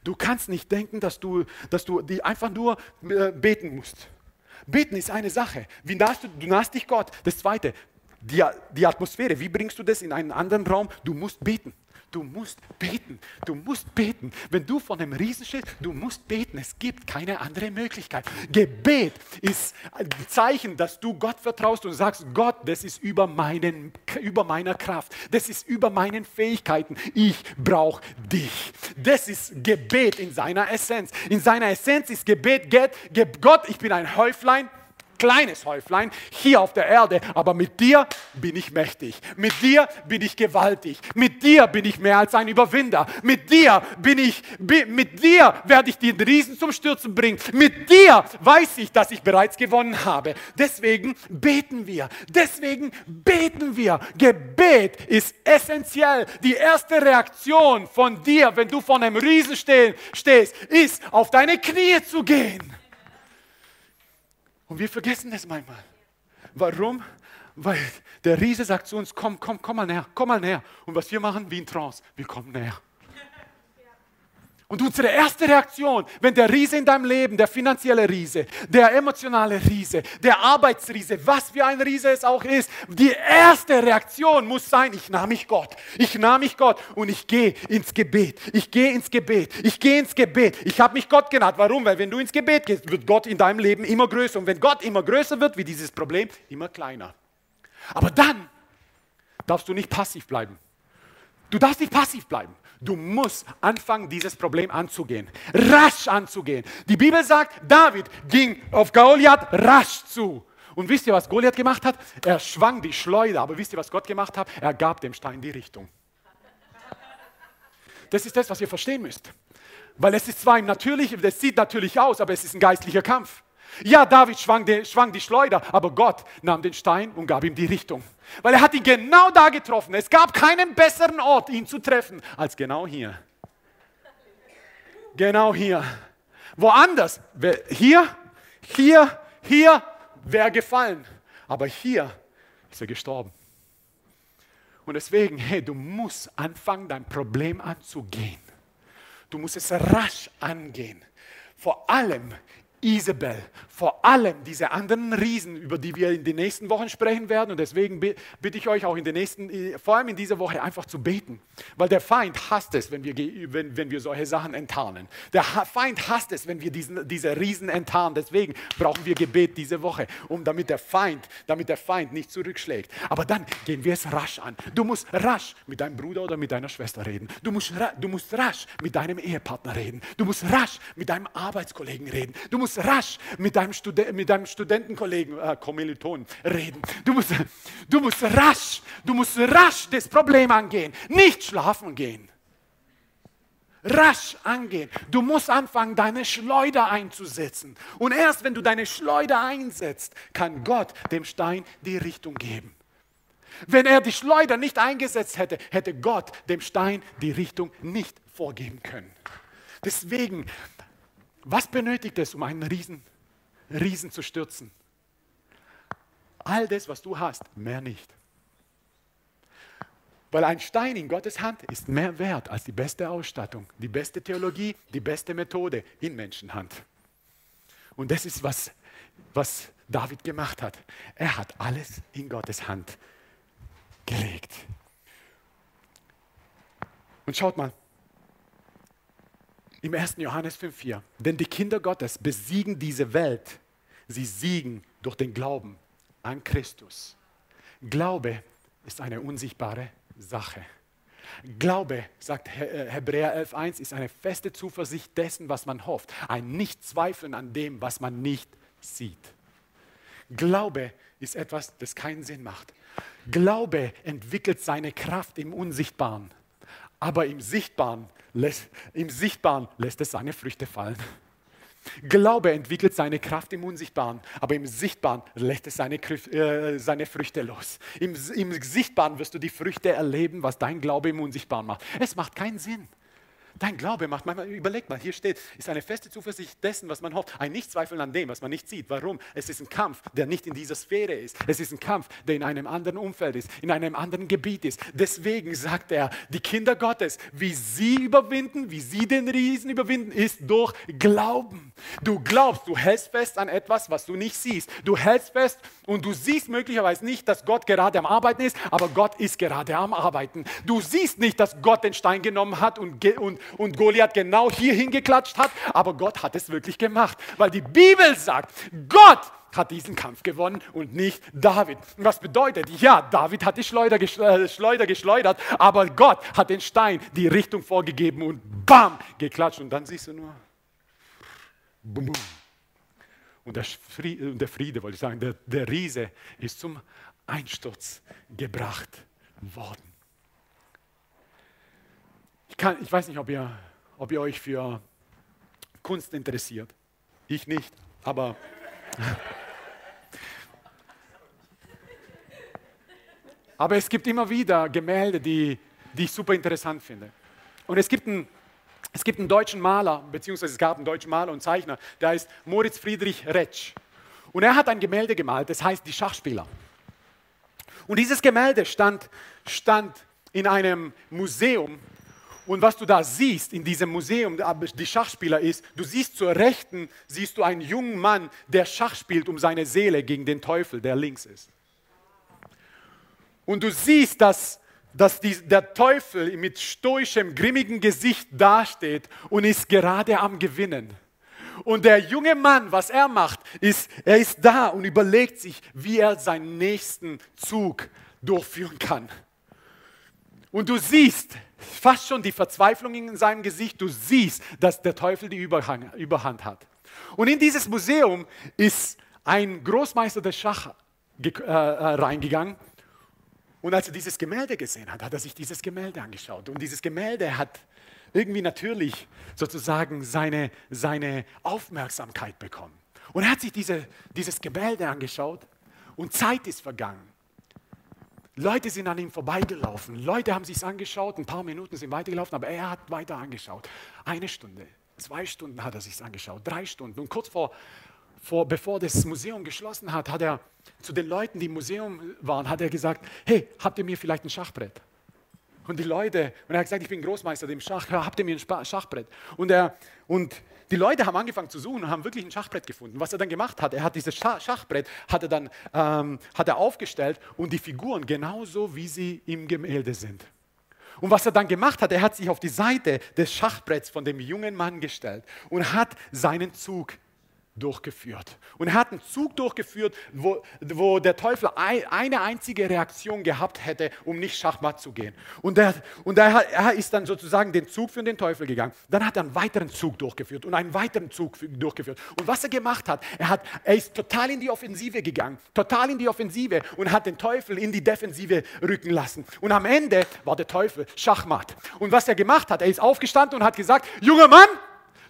Du kannst nicht denken, dass du, dass du die einfach nur äh, beten musst. Beten ist eine Sache. Wie nahst du, du nahst dich Gott. Das zweite, die, die Atmosphäre. Wie bringst du das in einen anderen Raum? Du musst beten. Du musst beten. Du musst beten. Wenn du von einem Riesen stehst, du musst beten. Es gibt keine andere Möglichkeit. Gebet ist ein Zeichen, dass du Gott vertraust und sagst, Gott, das ist über, meinen, über meiner Kraft. Das ist über meinen Fähigkeiten. Ich brauche dich. Das ist Gebet in seiner Essenz. In seiner Essenz ist Gebet, Gott, ich bin ein Häuflein kleines Häuflein hier auf der Erde, aber mit dir bin ich mächtig. Mit dir bin ich gewaltig. Mit dir bin ich mehr als ein Überwinder. Mit dir bin ich, mit dir werde ich den Riesen zum Stürzen bringen. Mit dir weiß ich, dass ich bereits gewonnen habe. Deswegen beten wir. Deswegen beten wir. Gebet ist essentiell. Die erste Reaktion von dir, wenn du vor einem Riesen stehst, ist, auf deine Knie zu gehen. Und wir vergessen das manchmal. Warum? Weil der Riese sagt zu uns, komm, komm, komm mal näher, komm mal näher. Und was wir machen, wie in Trance, wir kommen näher. Und unsere erste Reaktion, wenn der Riese in deinem Leben, der finanzielle Riese, der emotionale Riese, der Arbeitsriese, was für ein Riese es auch ist, die erste Reaktion muss sein, ich nahm mich Gott. Ich nahm mich Gott und ich gehe ins Gebet. Ich gehe ins Gebet. Ich gehe ins Gebet. Ich habe mich Gott genannt. Warum? Weil wenn du ins Gebet gehst, wird Gott in deinem Leben immer größer. Und wenn Gott immer größer wird, wie dieses Problem, immer kleiner. Aber dann darfst du nicht passiv bleiben. Du darfst nicht passiv bleiben. Du musst anfangen, dieses Problem anzugehen. Rasch anzugehen. Die Bibel sagt, David ging auf Goliath rasch zu. Und wisst ihr, was Goliath gemacht hat? Er schwang die Schleuder. Aber wisst ihr, was Gott gemacht hat? Er gab dem Stein die Richtung. Das ist das, was ihr verstehen müsst. Weil es ist zwar im Natürlichen, das sieht natürlich aus, aber es ist ein geistlicher Kampf. Ja, David schwang die, schwang die Schleuder, aber Gott nahm den Stein und gab ihm die Richtung. Weil er hat ihn genau da getroffen. Es gab keinen besseren Ort, ihn zu treffen, als genau hier. Genau hier. Woanders, hier, hier, hier wäre gefallen. Aber hier ist er gestorben. Und deswegen, hey, du musst anfangen, dein Problem anzugehen. Du musst es rasch angehen. Vor allem Isabel, vor allem diese anderen Riesen, über die wir in den nächsten Wochen sprechen werden. Und deswegen bitte ich euch auch in den nächsten, äh, vor allem in dieser Woche einfach zu beten. Weil der Feind hasst es, wenn wir, wenn, wenn wir solche Sachen enttarnen. Der Feind hasst es, wenn wir diesen, diese Riesen enttarnen. Deswegen brauchen wir Gebet diese Woche, um damit der Feind, damit der Feind nicht zurückschlägt. Aber dann gehen wir es rasch an. Du musst rasch mit deinem Bruder oder mit deiner Schwester reden. Du musst, du musst rasch mit deinem Ehepartner reden. Du musst rasch mit deinem Arbeitskollegen reden. Du musst musst rasch mit deinem, Studen mit deinem Studentenkollegen, äh, Kommiliton reden. Du musst, du musst rasch, du musst rasch das Problem angehen, nicht schlafen gehen. Rasch angehen. Du musst anfangen, deine Schleuder einzusetzen. Und erst wenn du deine Schleuder einsetzt, kann Gott dem Stein die Richtung geben. Wenn er die Schleuder nicht eingesetzt hätte, hätte Gott dem Stein die Richtung nicht vorgeben können. Deswegen was benötigt es, um einen Riesen, Riesen zu stürzen? All das, was du hast, mehr nicht. Weil ein Stein in Gottes Hand ist mehr wert als die beste Ausstattung, die beste Theologie, die beste Methode in Menschenhand. Und das ist, was, was David gemacht hat. Er hat alles in Gottes Hand gelegt. Und schaut mal, im 1. Johannes 5,4. Denn die Kinder Gottes besiegen diese Welt. Sie siegen durch den Glauben an Christus. Glaube ist eine unsichtbare Sache. Glaube, sagt äh, Hebräer 11.1, ist eine feste Zuversicht dessen, was man hofft. Ein Nichtzweifeln an dem, was man nicht sieht. Glaube ist etwas, das keinen Sinn macht. Glaube entwickelt seine Kraft im Unsichtbaren, aber im Sichtbaren lässt, im Sichtbaren lässt es seine Früchte fallen. Glaube entwickelt seine Kraft im Unsichtbaren, aber im Sichtbaren lässt es seine, äh, seine Früchte los. Im, Im Sichtbaren wirst du die Früchte erleben, was dein Glaube im Unsichtbaren macht. Es macht keinen Sinn. Dein Glaube macht manchmal, überleg mal, hier steht, ist eine feste Zuversicht dessen, was man hofft. Ein Nichtzweifeln an dem, was man nicht sieht. Warum? Es ist ein Kampf, der nicht in dieser Sphäre ist. Es ist ein Kampf, der in einem anderen Umfeld ist, in einem anderen Gebiet ist. Deswegen sagt er, die Kinder Gottes, wie sie überwinden, wie sie den Riesen überwinden, ist durch Glauben. Du glaubst, du hältst fest an etwas, was du nicht siehst. Du hältst fest und du siehst möglicherweise nicht, dass Gott gerade am Arbeiten ist, aber Gott ist gerade am Arbeiten. Du siehst nicht, dass Gott den Stein genommen hat und, und, und Goliath genau hier hingeklatscht hat, aber Gott hat es wirklich gemacht, weil die Bibel sagt, Gott hat diesen Kampf gewonnen und nicht David. Was bedeutet, ja, David hat die Schleuder, äh, Schleuder geschleudert, aber Gott hat den Stein die Richtung vorgegeben und bam, geklatscht und dann siehst du nur, bum, bum. Und der Friede, der Friede wollte ich sagen, der, der Riese ist zum Einsturz gebracht worden. Ich, kann, ich weiß nicht, ob ihr, ob ihr euch für Kunst interessiert. Ich nicht, aber. aber es gibt immer wieder Gemälde, die, die ich super interessant finde. Und es gibt einen, es gibt einen deutschen Maler, beziehungsweise es gab einen deutschen Maler und Zeichner, der heißt Moritz Friedrich Retsch. Und er hat ein Gemälde gemalt, das heißt Die Schachspieler. Und dieses Gemälde stand, stand in einem Museum und was du da siehst in diesem Museum, die Schachspieler ist, du siehst zur Rechten, siehst du einen jungen Mann, der Schach spielt um seine Seele gegen den Teufel, der links ist. Und du siehst, dass, dass die, der Teufel mit stoischem, grimmigem Gesicht dasteht und ist gerade am Gewinnen. Und der junge Mann, was er macht, ist, er ist da und überlegt sich, wie er seinen nächsten Zug durchführen kann. Und du siehst fast schon die Verzweiflung in seinem Gesicht. Du siehst, dass der Teufel die Überhand hat. Und in dieses Museum ist ein Großmeister des Schach äh, äh, reingegangen. Und als er dieses Gemälde gesehen hat, hat er sich dieses Gemälde angeschaut. Und dieses Gemälde hat irgendwie natürlich sozusagen seine, seine Aufmerksamkeit bekommen. Und er hat sich diese, dieses Gemälde angeschaut und Zeit ist vergangen. Leute sind an ihm vorbeigelaufen. Leute haben sich angeschaut, ein paar Minuten sind weitergelaufen, aber er hat weiter angeschaut. Eine Stunde, zwei Stunden hat er sich angeschaut, drei Stunden. Und kurz vor, vor, bevor das Museum geschlossen hat, hat er zu den Leuten, die im Museum waren, hat er gesagt, hey, habt ihr mir vielleicht ein Schachbrett? Und die Leute, und er hat gesagt, ich bin Großmeister im Schach, habt ihr mir ein Schachbrett? Und, er, und die Leute haben angefangen zu suchen und haben wirklich ein Schachbrett gefunden. Was er dann gemacht hat, er hat dieses Schachbrett hat er dann ähm, hat er aufgestellt und die Figuren genauso, wie sie im Gemälde sind. Und was er dann gemacht hat, er hat sich auf die Seite des Schachbretts von dem jungen Mann gestellt und hat seinen Zug durchgeführt. Und er hat einen Zug durchgeführt, wo, wo der Teufel ein, eine einzige Reaktion gehabt hätte, um nicht Schachmatt zu gehen. Und, er, und er, er, ist dann sozusagen den Zug für den Teufel gegangen. Dann hat er einen weiteren Zug durchgeführt und einen weiteren Zug durchgeführt. Und was er gemacht hat, er, hat, er ist total in die Offensive gegangen, total in die Offensive und hat den Teufel in die Defensive rücken lassen. Und am Ende war der Teufel Schachmatt. Und was er gemacht hat, er ist aufgestanden und hat gesagt, junger Mann,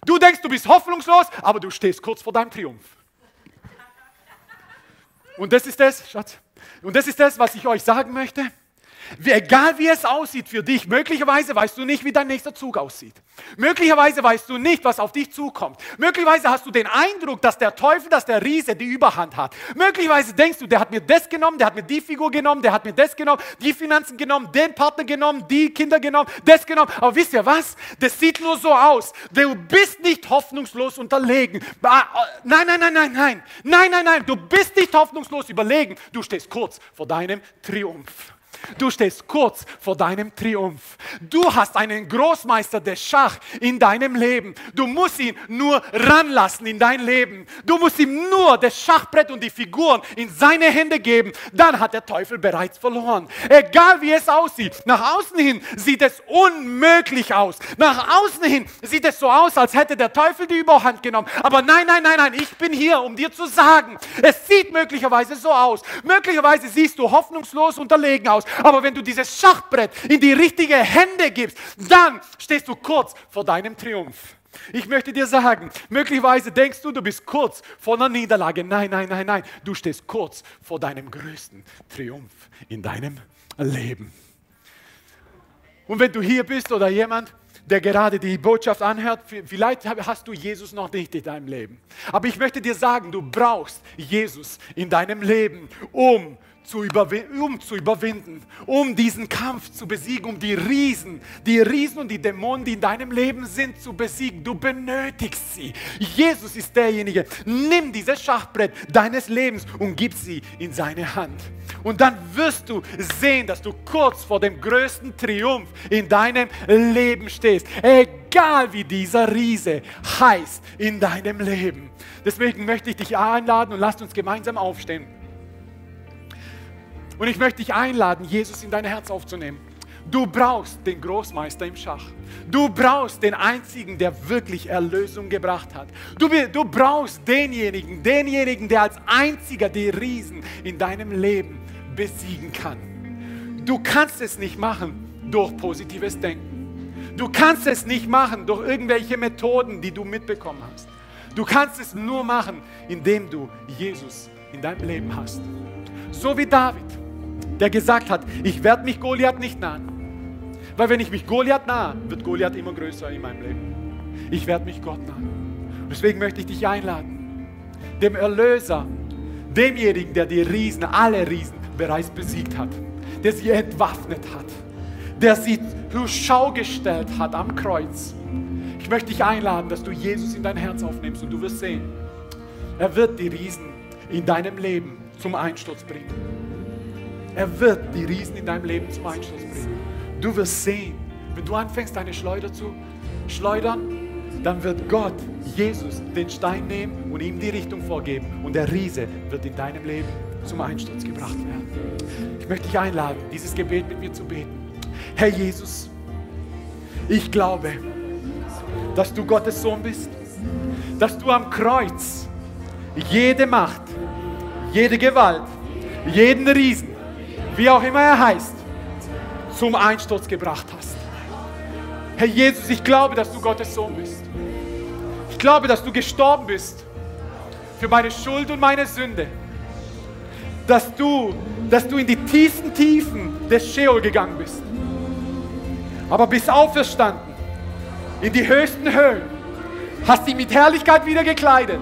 Du denkst, du bist hoffnungslos, aber du stehst kurz vor deinem Triumph. Und das ist das, Schatz. Und das ist das, was ich euch sagen möchte. Egal wie es aussieht für dich, möglicherweise weißt du nicht, wie dein nächster Zug aussieht. Möglicherweise weißt du nicht, was auf dich zukommt. Möglicherweise hast du den Eindruck, dass der Teufel, dass der Riese die Überhand hat. Möglicherweise denkst du, der hat mir das genommen, der hat mir die Figur genommen, der hat mir das genommen, die Finanzen genommen, den Partner genommen, die Kinder genommen, das genommen. Aber wisst ihr was? Das sieht nur so aus. Du bist nicht hoffnungslos unterlegen. Nein, nein, nein, nein, nein. Nein, nein, nein. Du bist nicht hoffnungslos überlegen. Du stehst kurz vor deinem Triumph. Du stehst kurz vor deinem Triumph. Du hast einen Großmeister des Schach in deinem Leben. Du musst ihn nur ranlassen in dein Leben. Du musst ihm nur das Schachbrett und die Figuren in seine Hände geben. Dann hat der Teufel bereits verloren. Egal wie es aussieht. Nach außen hin sieht es unmöglich aus. Nach außen hin sieht es so aus, als hätte der Teufel die Überhand genommen. Aber nein, nein, nein, nein. Ich bin hier, um dir zu sagen, es sieht möglicherweise so aus. Möglicherweise siehst du hoffnungslos unterlegen aus. Aber wenn du dieses Schachbrett in die richtige Hände gibst, dann stehst du kurz vor deinem Triumph. Ich möchte dir sagen, möglicherweise denkst du, du bist kurz vor einer Niederlage. Nein, nein, nein, nein. Du stehst kurz vor deinem größten Triumph in deinem Leben. Und wenn du hier bist oder jemand, der gerade die Botschaft anhört, vielleicht hast du Jesus noch nicht in deinem Leben. Aber ich möchte dir sagen, du brauchst Jesus in deinem Leben, um zu, um zu überwinden, um diesen Kampf zu besiegen, um die Riesen, die Riesen und die Dämonen, die in deinem Leben sind, zu besiegen. Du benötigst sie. Jesus ist derjenige. Nimm dieses Schachbrett deines Lebens und gib sie in seine Hand. Und dann wirst du sehen, dass du kurz vor dem größten Triumph in deinem Leben stehst. Egal wie dieser Riese heißt in deinem Leben. Deswegen möchte ich dich einladen und lasst uns gemeinsam aufstehen. Und ich möchte dich einladen, Jesus in dein Herz aufzunehmen. Du brauchst den Großmeister im Schach. Du brauchst den einzigen, der wirklich Erlösung gebracht hat. Du, du brauchst denjenigen, denjenigen, der als einziger die Riesen in deinem Leben besiegen kann. Du kannst es nicht machen durch positives Denken. Du kannst es nicht machen durch irgendwelche Methoden, die du mitbekommen hast. Du kannst es nur machen, indem du Jesus in deinem Leben hast. So wie David der gesagt hat, ich werde mich Goliath nicht nahen. Weil wenn ich mich Goliath nahe, wird Goliath immer größer in meinem Leben. Ich werde mich Gott nahen. Deswegen möchte ich dich einladen, dem Erlöser, demjenigen, der die Riesen, alle Riesen bereits besiegt hat, der sie entwaffnet hat, der sie zur Schau gestellt hat am Kreuz. Ich möchte dich einladen, dass du Jesus in dein Herz aufnimmst und du wirst sehen, er wird die Riesen in deinem Leben zum Einsturz bringen. Er wird die Riesen in deinem Leben zum Einsturz bringen. Du wirst sehen, wenn du anfängst, deine Schleuder zu schleudern, dann wird Gott, Jesus, den Stein nehmen und ihm die Richtung vorgeben. Und der Riese wird in deinem Leben zum Einsturz gebracht werden. Ich möchte dich einladen, dieses Gebet mit mir zu beten. Herr Jesus, ich glaube, dass du Gottes Sohn bist, dass du am Kreuz jede Macht, jede Gewalt, jeden Riesen, wie auch immer er heißt, zum Einsturz gebracht hast. Herr Jesus, ich glaube, dass du Gottes Sohn bist. Ich glaube, dass du gestorben bist für meine Schuld und meine Sünde. Dass du, dass du in die tiefsten Tiefen des Sheol gegangen bist. Aber bist auferstanden in die höchsten Höhen, hast dich mit Herrlichkeit wieder gekleidet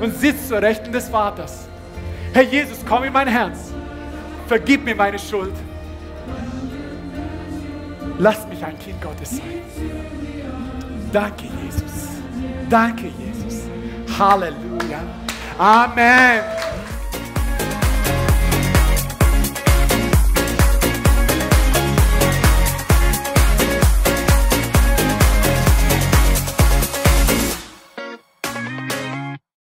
und sitzt zur Rechten des Vaters. Herr Jesus, komm in mein Herz. Vergib mir meine Schuld. Lass mich ein Kind Gottes sein. Danke, Jesus. Danke, Jesus. Halleluja. Amen.